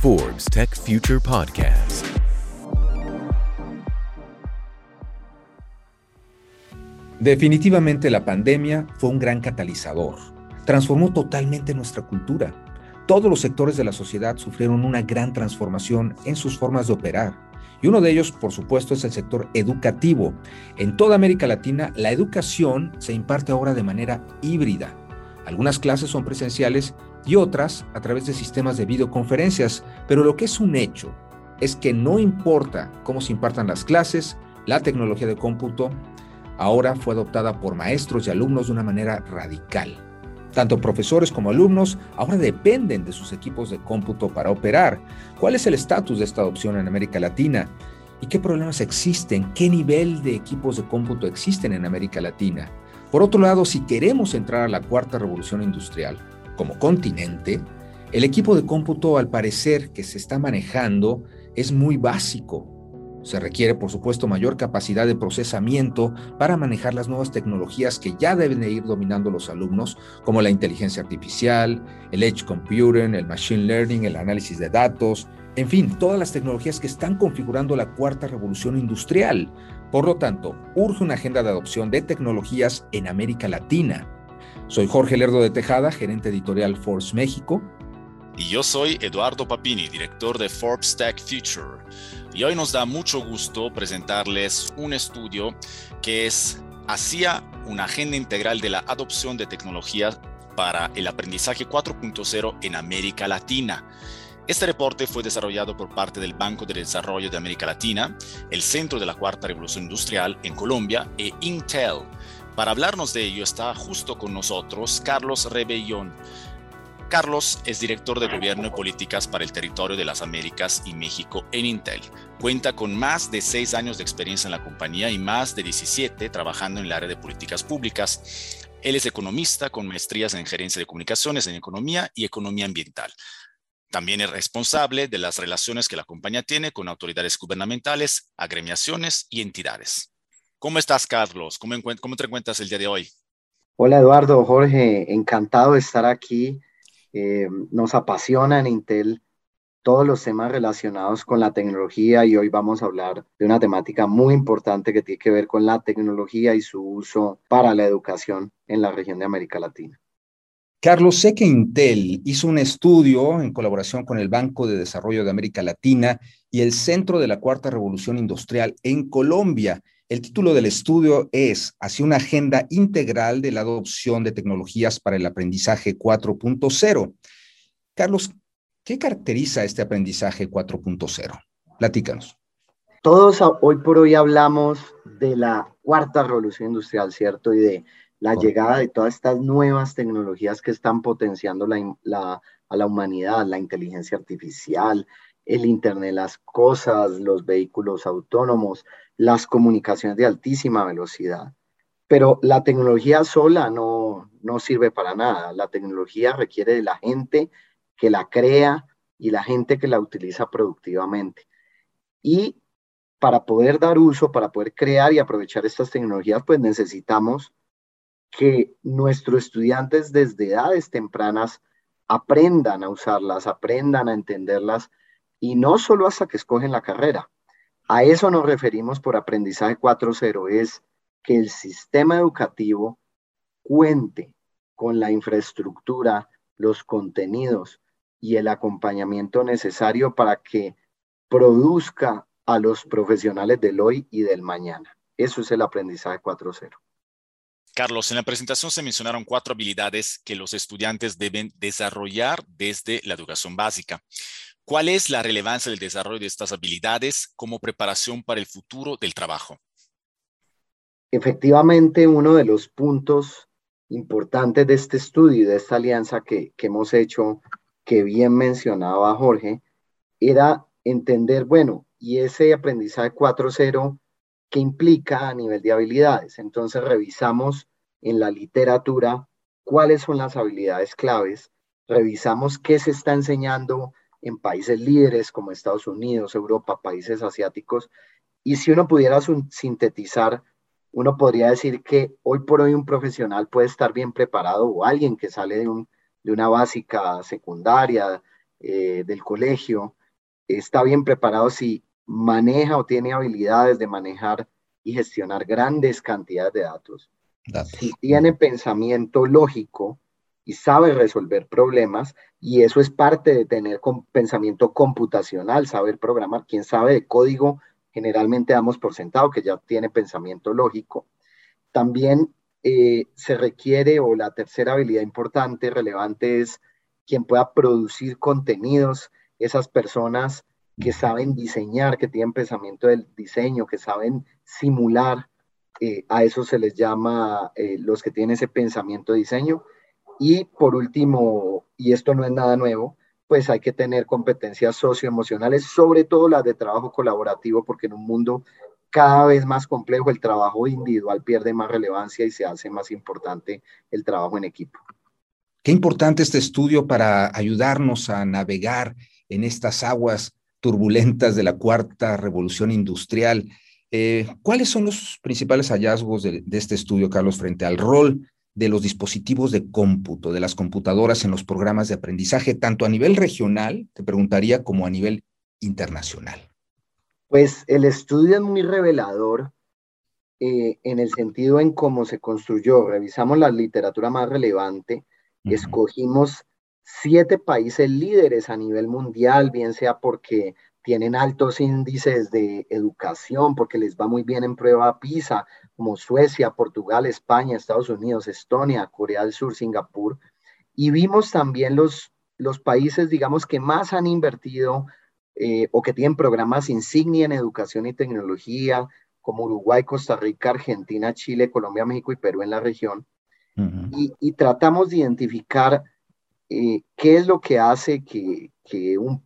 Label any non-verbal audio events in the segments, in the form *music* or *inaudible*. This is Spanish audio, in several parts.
Forbes Tech Future Podcast. Definitivamente la pandemia fue un gran catalizador. Transformó totalmente nuestra cultura. Todos los sectores de la sociedad sufrieron una gran transformación en sus formas de operar. Y uno de ellos, por supuesto, es el sector educativo. En toda América Latina, la educación se imparte ahora de manera híbrida. Algunas clases son presenciales y otras a través de sistemas de videoconferencias, pero lo que es un hecho es que no importa cómo se impartan las clases, la tecnología de cómputo ahora fue adoptada por maestros y alumnos de una manera radical. Tanto profesores como alumnos ahora dependen de sus equipos de cómputo para operar. ¿Cuál es el estatus de esta adopción en América Latina? ¿Y qué problemas existen? ¿Qué nivel de equipos de cómputo existen en América Latina? Por otro lado, si queremos entrar a la cuarta revolución industrial como continente, el equipo de cómputo al parecer que se está manejando es muy básico, se requiere, por supuesto, mayor capacidad de procesamiento para manejar las nuevas tecnologías que ya deben de ir dominando los alumnos, como la inteligencia artificial, el edge computing, el machine learning, el análisis de datos, en fin, todas las tecnologías que están configurando la cuarta revolución industrial. Por lo tanto, urge una agenda de adopción de tecnologías en América Latina. Soy Jorge Lerdo de Tejada, gerente editorial Force México. Y yo soy Eduardo Papini, director de Forbes Tech Future. Y hoy nos da mucho gusto presentarles un estudio que es hacia una agenda integral de la adopción de tecnologías para el aprendizaje 4.0 en América Latina. Este reporte fue desarrollado por parte del Banco de Desarrollo de América Latina, el Centro de la Cuarta Revolución Industrial en Colombia e Intel. Para hablarnos de ello está justo con nosotros Carlos Rebellón, Carlos es director de Gobierno y Políticas para el Territorio de las Américas y México en Intel. Cuenta con más de seis años de experiencia en la compañía y más de 17 trabajando en el área de políticas públicas. Él es economista con maestrías en gerencia de comunicaciones, en economía y economía ambiental. También es responsable de las relaciones que la compañía tiene con autoridades gubernamentales, agremiaciones y entidades. ¿Cómo estás, Carlos? ¿Cómo, cómo te encuentras el día de hoy? Hola, Eduardo, Jorge, encantado de estar aquí eh, nos apasiona en Intel todos los temas relacionados con la tecnología y hoy vamos a hablar de una temática muy importante que tiene que ver con la tecnología y su uso para la educación en la región de América Latina. Carlos, sé que Intel hizo un estudio en colaboración con el Banco de Desarrollo de América Latina y el Centro de la Cuarta Revolución Industrial en Colombia el título del estudio es Hacia una agenda integral de la adopción de tecnologías para el aprendizaje 4.0. Carlos, ¿qué caracteriza este aprendizaje 4.0? Platícanos. Todos hoy por hoy hablamos de la cuarta revolución industrial, ¿cierto? Y de la llegada de todas estas nuevas tecnologías que están potenciando a la humanidad, la inteligencia artificial, el Internet las Cosas, los vehículos autónomos, las comunicaciones de altísima velocidad. Pero la tecnología sola no, no sirve para nada. La tecnología requiere de la gente que la crea y la gente que la utiliza productivamente. Y para poder dar uso, para poder crear y aprovechar estas tecnologías, pues necesitamos que nuestros estudiantes desde edades tempranas aprendan a usarlas, aprendan a entenderlas y no solo hasta que escogen la carrera. A eso nos referimos por aprendizaje 4.0, es que el sistema educativo cuente con la infraestructura, los contenidos y el acompañamiento necesario para que produzca a los profesionales del hoy y del mañana. Eso es el aprendizaje 4.0. Carlos, en la presentación se mencionaron cuatro habilidades que los estudiantes deben desarrollar desde la educación básica. ¿Cuál es la relevancia del desarrollo de estas habilidades como preparación para el futuro del trabajo? Efectivamente, uno de los puntos importantes de este estudio y de esta alianza que, hemos hecho, que bien mencionaba Jorge, era entender, bueno, y ese aprendizaje 4.0, ¿qué implica a nivel de habilidades? Entonces revisamos en la literatura cuáles son las habilidades claves, revisamos qué se está enseñando en países líderes como Estados Unidos, Europa, países asiáticos. Y si uno pudiera sintetizar, uno podría decir que hoy por hoy un profesional puede estar bien preparado o alguien que sale de, un, de una básica secundaria, eh, del colegio está bien preparado si maneja o tiene habilidades de manejar y gestionar grandes cantidades de datos. Si tiene pensamiento lógico y sabe resolver problemas, y eso es parte de tener pensamiento computacional, saber programar. Quien sabe de código, generalmente damos por sentado que ya tiene pensamiento lógico. También eh, se requiere, o la tercera habilidad importante, relevante, es quien pueda producir contenidos, esas personas que saben diseñar, que tienen pensamiento del diseño, que saben simular, eh, a eso se les llama eh, los que tienen ese pensamiento de diseño. Y por último, y esto no es nada nuevo, pues hay que tener competencias socioemocionales, sobre todo las de trabajo colaborativo, porque en un mundo cada vez más complejo el trabajo individual pierde más relevancia y se hace más importante el trabajo en equipo. Qué importante este estudio para ayudarnos a navegar en estas aguas turbulentas de la cuarta revolución industrial. Eh, ¿Cuáles son los principales hallazgos de, este estudio, Carlos, frente al rol de los dispositivos de cómputo, de las computadoras en los programas de aprendizaje, tanto a nivel regional, te preguntaría, como a nivel internacional? Pues el estudio es muy revelador eh, en el sentido en cómo se construyó. Revisamos la literatura más relevante, escogimos siete países líderes a nivel mundial, bien sea porque tienen altos índices de educación, porque les va muy bien en prueba PISA, como Suecia, Portugal, España, Estados Unidos, Estonia, Corea del Sur, Singapur. Y vimos también los, los países, digamos, que más han invertido eh, o que tienen programas insignia en educación y tecnología, como Uruguay, Costa Rica, Argentina, Chile, Colombia, México y Perú en la región. y, y, tratamos de identificar eh, qué es lo que hace que, un,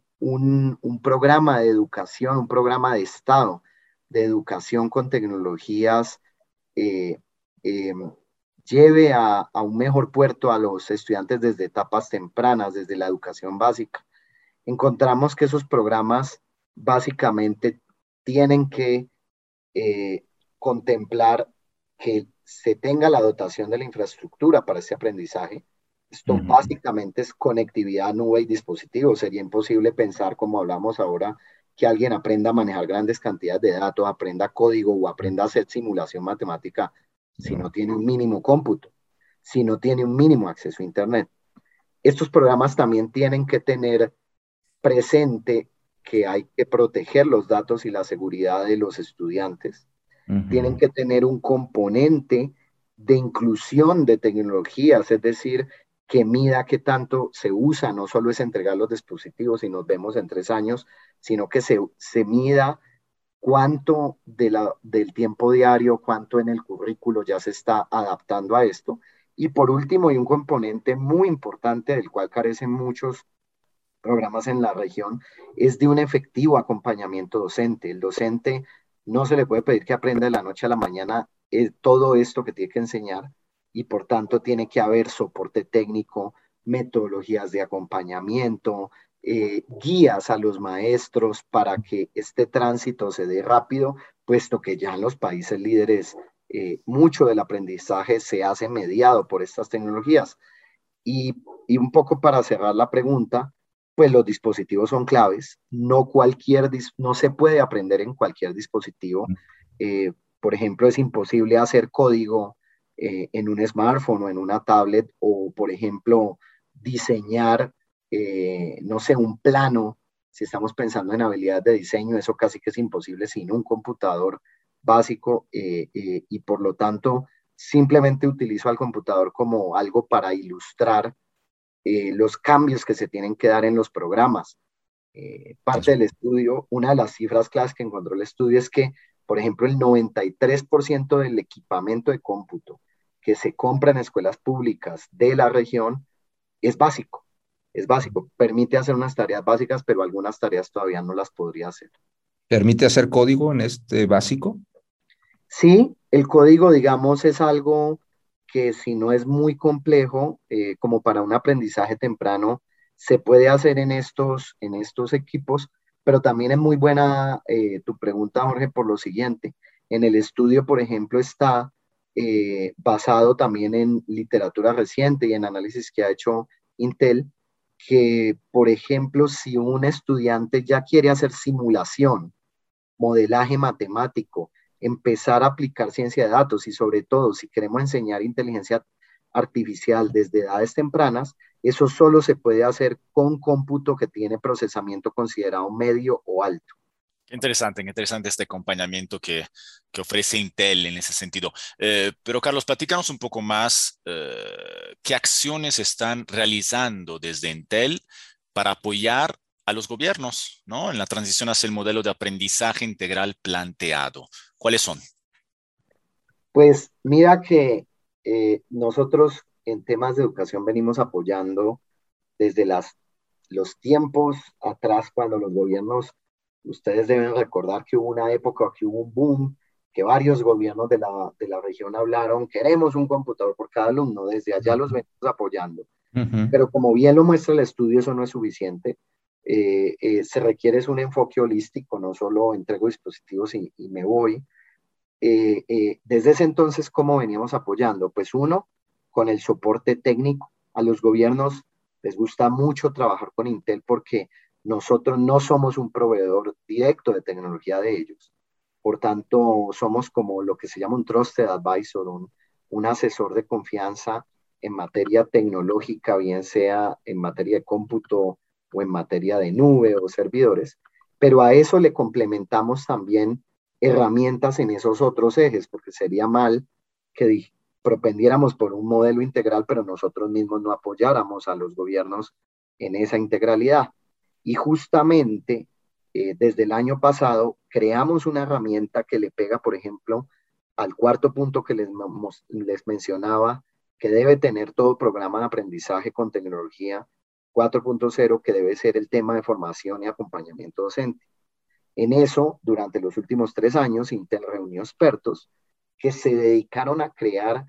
programa de educación, un programa de Estado de educación con tecnologías eh, eh, lleve a, a, un mejor puerto a los estudiantes desde etapas tempranas, desde la educación básica. Encontramos que esos programas básicamente tienen que contemplar que se tenga la dotación de la infraestructura para ese aprendizaje, esto básicamente es conectividad nube y dispositivos. Sería imposible pensar, como hablamos ahora, que alguien aprenda a manejar grandes cantidades de datos, aprenda código o aprenda a hacer simulación matemática si no tiene un mínimo cómputo, si no tiene un mínimo acceso a Internet. Estos programas también tienen que tener presente que hay que proteger los datos y la seguridad de los estudiantes. Tienen que tener un componente de inclusión de tecnologías, es decir, que mida qué tanto se usa, no solo es entregar los dispositivos y nos vemos en tres años, sino que se, se mida cuánto de la, del tiempo diario, cuánto en el currículo ya se está adaptando a esto. Y por último, hay un componente muy importante del cual carecen muchos programas en la región, es de un efectivo acompañamiento docente. El docente no se le puede pedir que aprenda de la noche a la mañana eh, todo esto que tiene que enseñar, y por tanto tiene que haber soporte técnico, metodologías de acompañamiento, eh, guías a los maestros para que este tránsito se dé rápido, puesto que ya en los países líderes eh, mucho del aprendizaje se hace mediado por estas tecnologías. Y, un poco para cerrar la pregunta, pues los dispositivos son claves, no cualquier, no se puede aprender en cualquier dispositivo. Eh, por ejemplo, es imposible hacer código eh, en un smartphone o en una tablet o, por ejemplo, diseñar, eh, no sé, un plano, si estamos pensando en habilidades de diseño, eso casi que es imposible sin un computador básico eh, y por lo tanto simplemente utilizo al computador como algo para ilustrar los cambios que se tienen que dar en los programas. parte del estudio, una de las cifras claves que encontró el estudio es que, por ejemplo, el 93% del equipamiento de cómputo que se compra en escuelas públicas de la región es básico, es básico. Permite hacer unas tareas básicas, pero algunas tareas todavía no las podría hacer. ¿Permite hacer código en este básico? Sí, el código, digamos, es algo que si no es muy complejo, eh, como para un aprendizaje temprano, se puede hacer en estos, en estos equipos, pero también es muy buena eh, tu pregunta, Jorge, por lo siguiente. En el estudio, por ejemplo, está eh, basado también en literatura reciente y en análisis que ha hecho Intel, que, por ejemplo, si un estudiante ya quiere hacer simulación, modelaje matemático, empezar a aplicar ciencia de datos y sobre todo si queremos enseñar inteligencia artificial desde edades tempranas, eso solo se puede hacer con cómputo que tiene procesamiento considerado medio o alto. Interesante, interesante este acompañamiento que, que ofrece Intel en ese sentido. Eh, pero Carlos, platícanos un poco más eh, qué acciones están realizando desde Intel para apoyar a los gobiernos ¿no? en la transición hacia el modelo de aprendizaje integral planteado. ¿Cuáles son? Pues mira que eh, nosotros en temas de educación venimos apoyando desde las, los tiempos atrás cuando los gobiernos Ustedes deben recordar que hubo una época que hubo un boom, que varios gobiernos de la, de la región hablaron, queremos un computador por cada alumno, desde allá los venimos apoyando. Pero como bien lo muestra el estudio, eso no es suficiente. Eh, eh, se requiere un enfoque holístico, no solo entrego dispositivos y, me voy. Eh, desde ese entonces, ¿cómo veníamos apoyando? Pues uno, con el soporte técnico. A los gobiernos les gusta mucho trabajar con Intel porque nosotros no somos un proveedor directo de tecnología de ellos. Por tanto, somos como lo que se llama un trusted advisor, un, un asesor de confianza en materia tecnológica, bien sea en materia de cómputo o en materia de nube o servidores, pero a eso le complementamos también herramientas en esos otros ejes, porque sería mal que propendiéramos por un modelo integral, pero nosotros mismos no apoyáramos a los gobiernos en esa integralidad. Y justamente eh, desde el año pasado creamos una herramienta que le pega, por ejemplo, al cuarto punto que les, les mencionaba, que debe tener todo programa de aprendizaje con tecnología 4.0, que debe ser el tema de formación y acompañamiento docente. En eso, durante los últimos tres años, Intel reunió expertos que se dedicaron a crear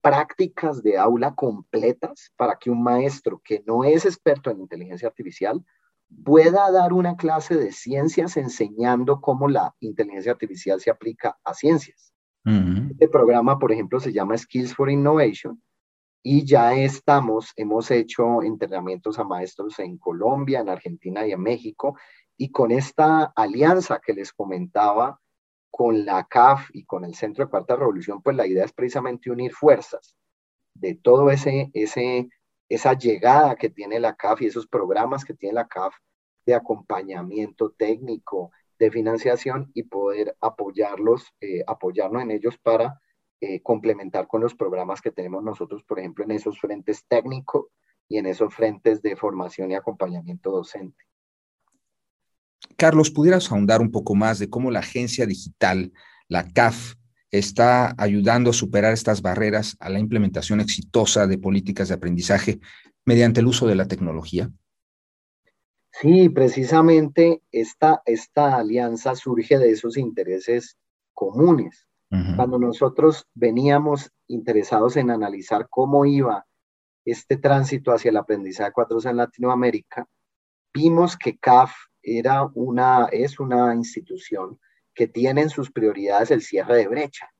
prácticas de aula completas para que un maestro que no es experto en inteligencia artificial pueda dar una clase de ciencias enseñando cómo la inteligencia artificial se aplica a ciencias. Este programa, por ejemplo, se llama Skills for Innovation y ya estamos, hemos hecho entrenamientos a maestros en Colombia, en Argentina y en México y con esta alianza que les comentaba con la CAF y con el Centro de Cuarta Revolución, pues la idea es precisamente unir fuerzas de todo ese, ese esa llegada que tiene la CAF y esos programas que tiene la CAF de acompañamiento técnico, de financiación y poder apoyarlos, eh, apoyarnos en ellos para eh, complementar con los programas que tenemos nosotros, por ejemplo, en esos frentes técnicos y en esos frentes de formación y acompañamiento docente. Carlos, ¿pudieras ahondar un poco más de cómo la agencia digital, la CAF, está ayudando a superar estas barreras a la implementación exitosa de políticas de aprendizaje mediante el uso de la tecnología? Sí, precisamente esta, esta alianza surge de esos intereses comunes. Cuando nosotros veníamos interesados en analizar cómo iba este tránsito hacia el aprendizaje 4 en Latinoamérica, vimos que CAF era una, es una institución que tienen sus prioridades el cierre de brecha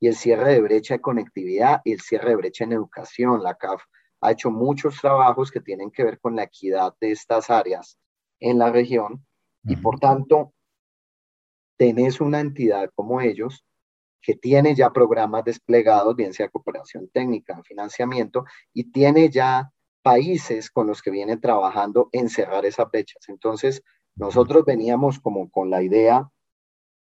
y el cierre de brecha de conectividad y el cierre de brecha en educación. La CAF ha hecho muchos trabajos que tienen que ver con la equidad de estas áreas en la región y por tanto tenés una entidad como ellos que tiene ya programas desplegados, bien sea cooperación técnica, financiamiento, y tiene ya países con los que viene trabajando en cerrar esas brechas. Entonces, nosotros veníamos como con la idea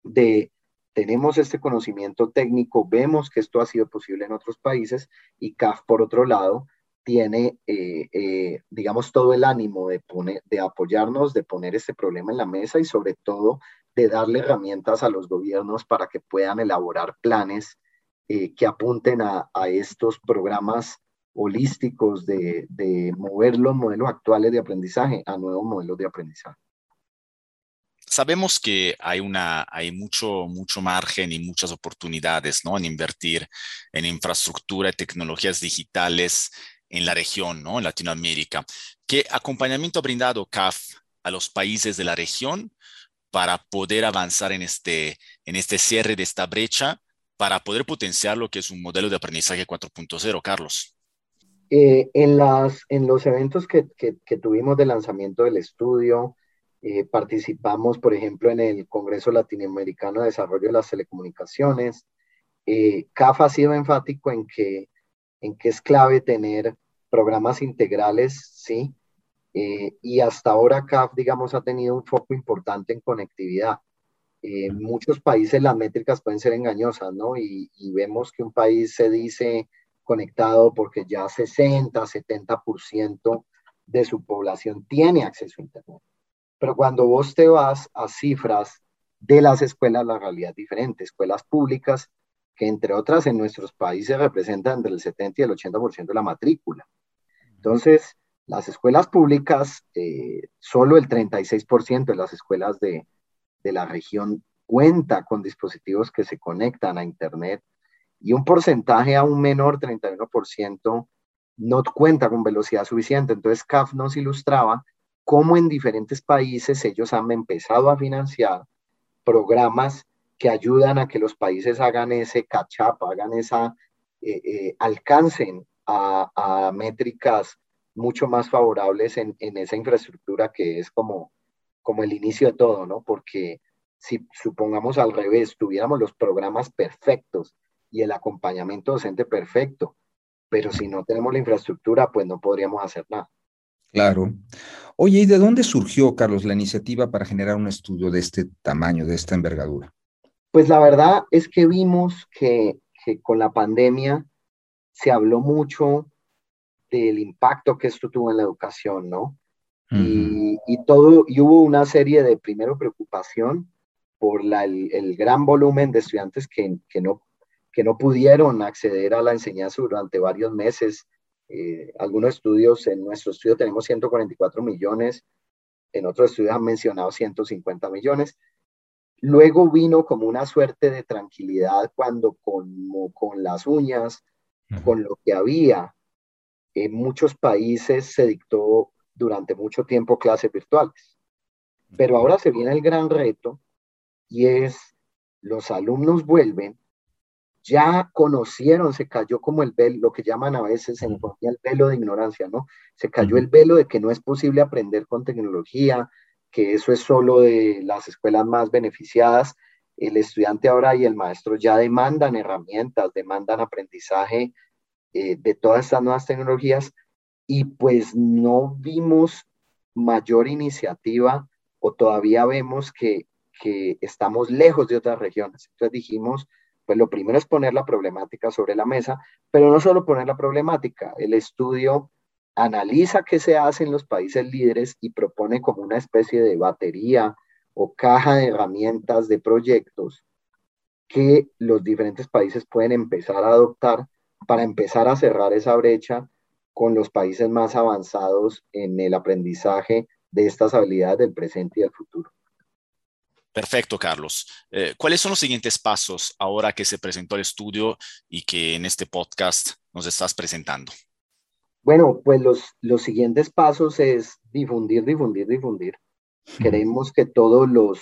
de tenemos este conocimiento técnico, vemos que esto ha sido posible en otros países y CAF, por otro lado, tiene, eh, eh, digamos, todo el ánimo de, apoyarnos, de poner este problema en la mesa y sobre todo de darle herramientas a los gobiernos para que puedan elaborar planes eh, que apunten a, a, estos programas holísticos de, de mover los modelos actuales de aprendizaje a nuevos modelos de aprendizaje sabemos que hay, una, hay mucho, mucho margen y muchas oportunidades ¿no? en invertir en infraestructura y tecnologías digitales en la región, ¿no? en Latinoamérica. ¿Qué acompañamiento ha brindado CAF a los países de la región para poder avanzar en este, en este cierre de esta brecha, para poder potenciar lo que es un modelo de aprendizaje 4.0, Carlos? Eh, en, las, en los eventos que, que, tuvimos de lanzamiento del estudio, eh, participamos, por ejemplo, en el Congreso Latinoamericano de Desarrollo de las Telecomunicaciones. Eh, CAF ha sido enfático en que, en que es clave tener programas integrales, ¿sí? y hasta ahora CAF, digamos, ha tenido un foco importante en conectividad. En muchos países las métricas pueden ser engañosas, ¿no? Y, y vemos que un país se dice conectado porque ya 60, 70% de su población tiene acceso a Internet. Pero cuando vos te vas a cifras de las escuelas, la realidad es diferente. Escuelas públicas, que entre otras en nuestros países representan entre el 70 y el 80% de la matrícula. Entonces, las escuelas públicas, eh, solo el 36% de las escuelas de, de la región cuenta con dispositivos que se conectan a Internet y un porcentaje aún menor, 31%, no cuenta con velocidad suficiente. Entonces CAF nos ilustraba cómo en diferentes países ellos han empezado a financiar programas que ayudan a que los países hagan ese catch up, hagan esa, eh, eh, alcancen a, a, métricas mucho más favorables en, en, esa infraestructura que es como, como el inicio de todo, ¿no? Porque si supongamos al revés, tuviéramos los programas perfectos y el acompañamiento docente perfecto, pero si no tenemos la infraestructura, pues no podríamos hacer nada. Claro. Oye, ¿y de dónde surgió, Carlos, la iniciativa para generar un estudio de este tamaño, de esta envergadura? Pues la verdad es que vimos que, que con la pandemia se habló mucho del impacto que esto tuvo en la educación, ¿no? y, y, todo, y hubo una serie de, primero, preocupación por la, el, el, gran volumen de estudiantes que, que no que no pudieron acceder a la enseñanza durante varios meses. Eh, algunos estudios, en nuestro estudio tenemos 144 millones, en otros estudios han mencionado 150 millones. Luego vino como una suerte de tranquilidad cuando con, con las uñas, con lo que había, en muchos países se dictó durante mucho tiempo clases virtuales. Pero ahora se viene el gran reto y es los alumnos vuelven ya conocieron, se cayó como el velo, lo que llaman a veces en el velo de ignorancia, ¿no? Se cayó el velo de que no es posible aprender con tecnología, que eso es solo de las escuelas más beneficiadas. El estudiante ahora y el maestro ya demandan herramientas, demandan aprendizaje eh, de todas estas nuevas tecnologías y pues no vimos mayor iniciativa o todavía vemos que, que estamos lejos de otras regiones. Entonces dijimos, pues lo primero es poner la problemática sobre la mesa, pero no solo poner la problemática, el estudio analiza qué se hace en los países líderes y propone como una especie de batería o caja de herramientas de proyectos que los diferentes países pueden empezar a adoptar para empezar a cerrar esa brecha con los países más avanzados en el aprendizaje de estas habilidades del presente y del futuro. Perfecto, Carlos. Eh, ¿Cuáles son los siguientes pasos ahora que se presentó el estudio y que en este podcast nos estás presentando? Bueno, pues los, los siguientes pasos es difundir, difundir, difundir. Queremos que todos los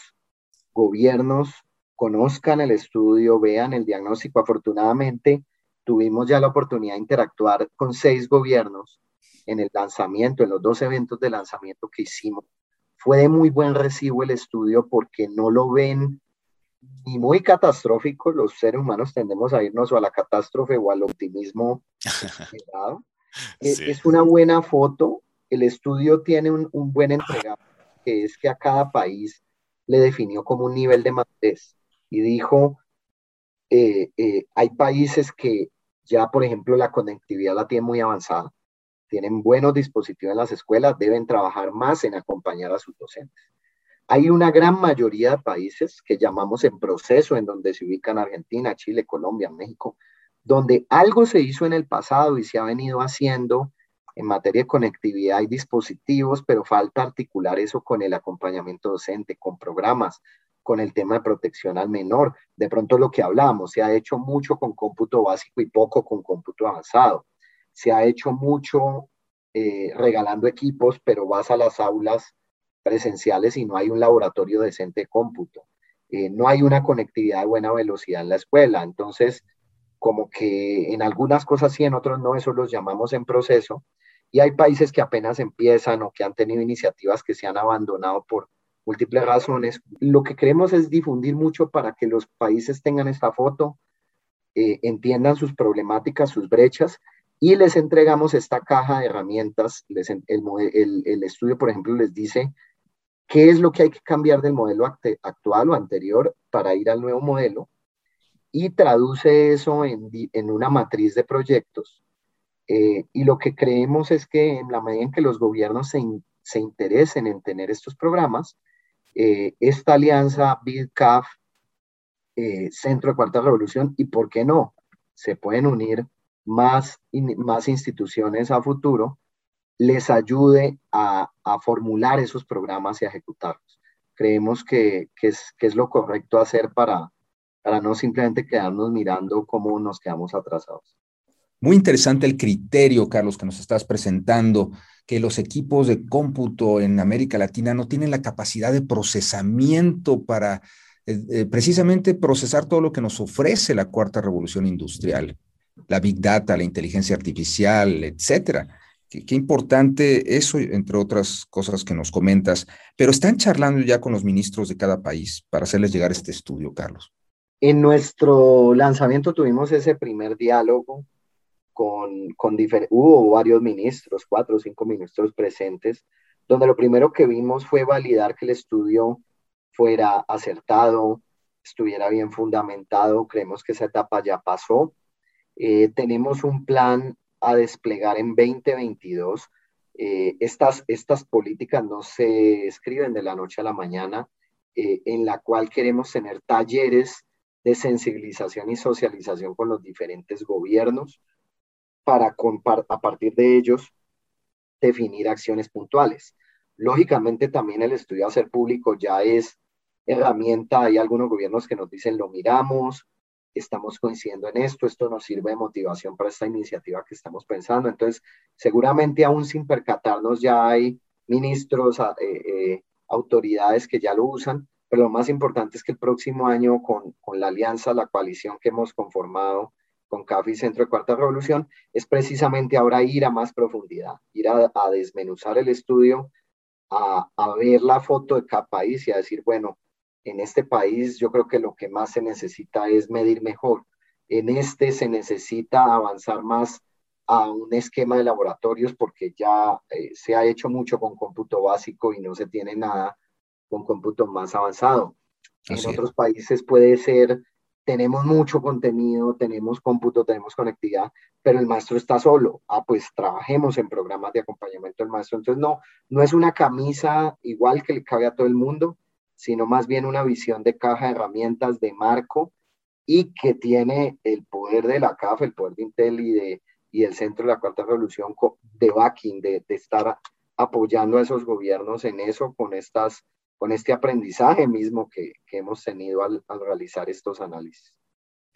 gobiernos conozcan el estudio, vean el diagnóstico. Afortunadamente, tuvimos ya la oportunidad de interactuar con seis gobiernos en el lanzamiento, en los dos eventos de lanzamiento que hicimos fue de muy buen recibo el estudio porque no lo ven ni muy catastrófico. Los seres humanos tendemos a irnos o a la catástrofe o al optimismo. *laughs* es, una buena foto. El estudio tiene un, buen entregado, que es que a cada país le definió como un nivel de madurez y dijo, eh, eh, hay países que ya, por ejemplo, la conectividad la tienen muy avanzada tienen buenos dispositivos en las escuelas, deben trabajar más en acompañar a sus docentes. Hay una gran mayoría de países que llamamos en proceso, en donde se ubican Argentina, Chile, Colombia, México, donde algo se hizo en el pasado y se ha venido haciendo en materia de conectividad y dispositivos, pero falta articular eso con el acompañamiento docente, con programas, con el tema de protección al menor. De pronto lo que hablamos, se ha hecho mucho con cómputo básico y poco con cómputo avanzado se ha hecho mucho eh, regalando equipos, pero vas a las aulas presenciales y no hay un laboratorio decente de cómputo. Eh, no hay una conectividad de buena velocidad en la escuela. Entonces, como que en algunas cosas sí, en otros no, eso los llamamos en proceso. Y hay países que apenas empiezan o que han tenido iniciativas que se han abandonado por múltiples razones. Lo que queremos es difundir mucho para que los países tengan esta foto, eh, entiendan sus problemáticas, sus brechas y les entregamos esta caja de herramientas. el, estudio, por ejemplo, les dice qué es lo que hay que cambiar del modelo actual o anterior para ir al nuevo modelo y traduce eso en, una matriz de proyectos. Eh, y lo que creemos es que en la medida en que los gobiernos se, interesen en tener estos programas, eh, esta alianza BIDCAF, eh, Centro de Cuarta Revolución, y por qué no, se pueden unir más, más instituciones a futuro, les ayude a, formular esos programas y a ejecutarlos. Creemos que, es, que es lo correcto hacer para, para no simplemente quedarnos mirando cómo nos quedamos atrasados. Muy interesante el criterio, Carlos, que nos estás presentando, que los equipos de cómputo en América Latina no tienen la capacidad de procesamiento para eh, eh, precisamente procesar todo lo que nos ofrece la cuarta revolución industrial, la big data, la inteligencia artificial, etcétera. Qué, importante eso, entre otras cosas que nos comentas. Pero están charlando ya con los ministros de cada país para hacerles llegar este estudio, Carlos. En nuestro lanzamiento tuvimos ese primer diálogo con, con hubo varios ministros, cuatro o cinco ministros presentes, donde lo primero que vimos fue validar que el estudio fuera acertado, estuviera bien fundamentado. Creemos que esa etapa ya pasó. Eh, tenemos un plan a desplegar en 2022. Eh, estas, estas políticas no se escriben de la noche a la mañana, eh, en la cual queremos tener talleres de sensibilización y socialización con los diferentes gobiernos para a partir de ellos definir acciones puntuales. Lógicamente también el estudio a ser público ya es herramienta, hay algunos gobiernos que nos dicen lo miramos, estamos coincidiendo en esto, esto nos sirve de motivación para esta iniciativa que estamos pensando. Entonces, seguramente aún sin percatarnos ya hay ministros, eh, eh, autoridades que ya lo usan, pero lo más importante es que el próximo año con, con la alianza, la coalición que hemos conformado con CAFI Centro de Cuarta Revolución, es precisamente ahora ir a más profundidad, ir a, desmenuzar el estudio, a, a, ver la foto de cada país y a decir, bueno, en este país yo creo que lo que más se necesita es medir mejor. En este se necesita avanzar más a un esquema de laboratorios porque ya eh, se ha hecho mucho con cómputo básico y no se tiene nada con cómputo más avanzado. en otros países puede ser, tenemos mucho contenido, tenemos cómputo, tenemos conectividad, pero el maestro está solo. Ah, pues trabajemos en programas de acompañamiento del maestro. Entonces, no, no es una camisa igual que le cabe a todo el mundo, sino más bien una visión de caja de herramientas, de marco, y que tiene el poder de la CAF, el poder de Intel y, de, y el Centro de la Cuarta Revolución de backing, de, estar apoyando a esos gobiernos en eso con estas con este aprendizaje mismo que, hemos tenido al, realizar estos análisis.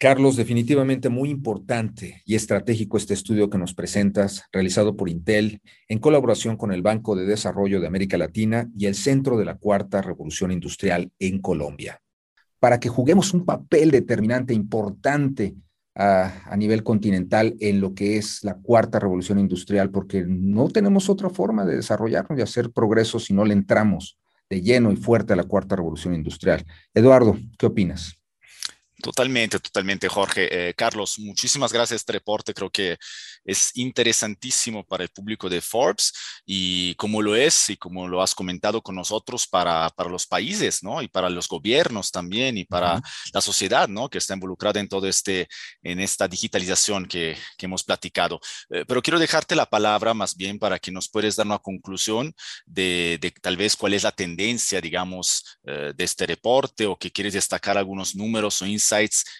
Carlos, definitivamente muy importante y estratégico este estudio que nos presentas, realizado por Intel en colaboración con el Banco de Desarrollo de América Latina y el Centro de la Cuarta Revolución Industrial en Colombia, para que juguemos un papel determinante, importante a, nivel continental en lo que es la Cuarta Revolución Industrial, porque no tenemos otra forma de desarrollarnos y hacer progreso si no le entramos de lleno y fuerte a la cuarta revolución industrial. Eduardo, ¿qué opinas? Totalmente, totalmente, Jorge. Eh, Carlos, muchísimas gracias. Este reporte creo que es interesantísimo para el público de Forbes y como lo es y como lo has comentado con nosotros para, para los países, ¿no? Y para los gobiernos también y para la sociedad, ¿no? Que está involucrada en todo este, en esta digitalización que, que hemos platicado. Eh, pero quiero dejarte la palabra más bien para que nos puedes dar una conclusión de, de tal vez cuál es la tendencia, digamos, eh, de este reporte o que quieres destacar algunos números o insights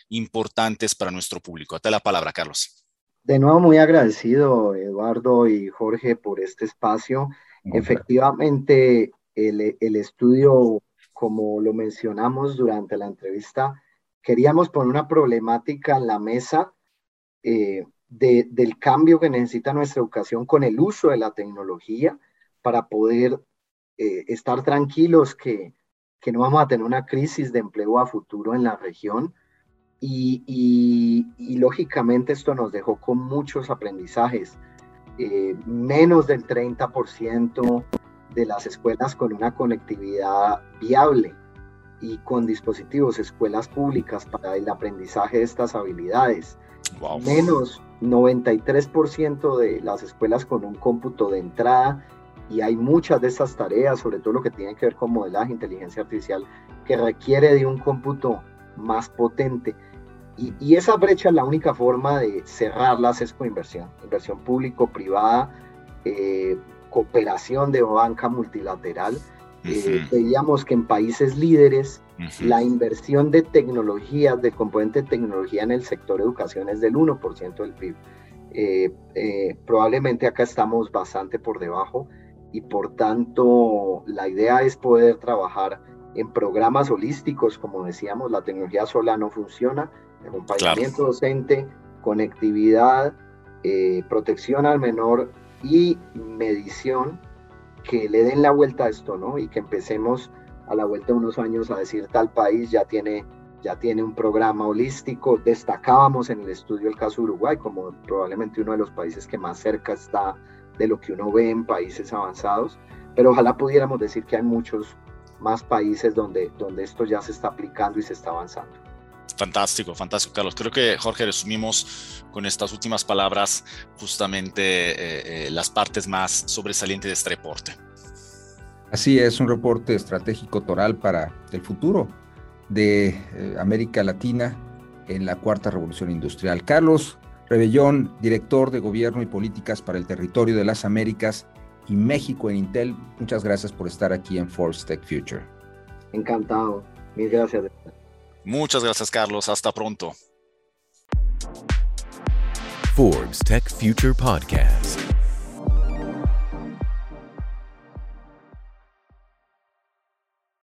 importantes para nuestro público. Te la palabra, Carlos. De nuevo, muy agradecido, Eduardo y Jorge, por este espacio. Efectivamente, el, el, estudio, como lo mencionamos durante la entrevista, queríamos poner una problemática en la mesa eh, de, del cambio que necesita nuestra educación con el uso de la tecnología para poder eh, estar tranquilos que, que no vamos a tener una crisis de empleo a futuro en la región y, lógicamente esto nos dejó con muchos aprendizajes. Eh, menos del 30% de las escuelas con una conectividad viable y con dispositivos, escuelas públicas para el aprendizaje de estas habilidades. Menos 93% de las escuelas con un cómputo de entrada y hay muchas de estas tareas, sobre todo lo que tiene que ver con modelaje, inteligencia artificial, que requiere de un cómputo más potente. Y, esa brecha la única forma de cerrarlas es con inversión, inversión público-privada, eh, cooperación de banca multilateral. Eh, veíamos que en países líderes la inversión de tecnología, de componente de tecnología en el sector educación es del 1% del PIB. Eh, probablemente acá estamos bastante por debajo y por tanto la idea es poder trabajar en programas holísticos, como decíamos, la tecnología sola no funciona, acompañamiento docente, conectividad, eh, protección al menor y medición que le den la vuelta a esto, ¿no? Y que empecemos a la vuelta de unos años a decir tal país ya tiene, ya tiene un programa holístico. Destacábamos en el estudio el caso Uruguay como probablemente uno de los países que más cerca está de lo que uno ve en países avanzados, pero ojalá pudiéramos decir que hay muchos más países donde, donde esto ya se está aplicando y se está avanzando. Fantástico, fantástico, Carlos. Creo que, Jorge, resumimos con estas últimas palabras justamente eh, eh, las partes más sobresalientes de este reporte. Así es, un reporte estratégico toral para el futuro de eh, América Latina en la cuarta revolución industrial. Carlos, Rebellón, director de Gobierno y Políticas para el Territorio de las Américas y México en Intel. Muchas gracias por estar aquí en Force Tech Future. Encantado. Mil gracias. Muchas gracias, Carlos. Hasta pronto. Forbes Tech Future Podcast.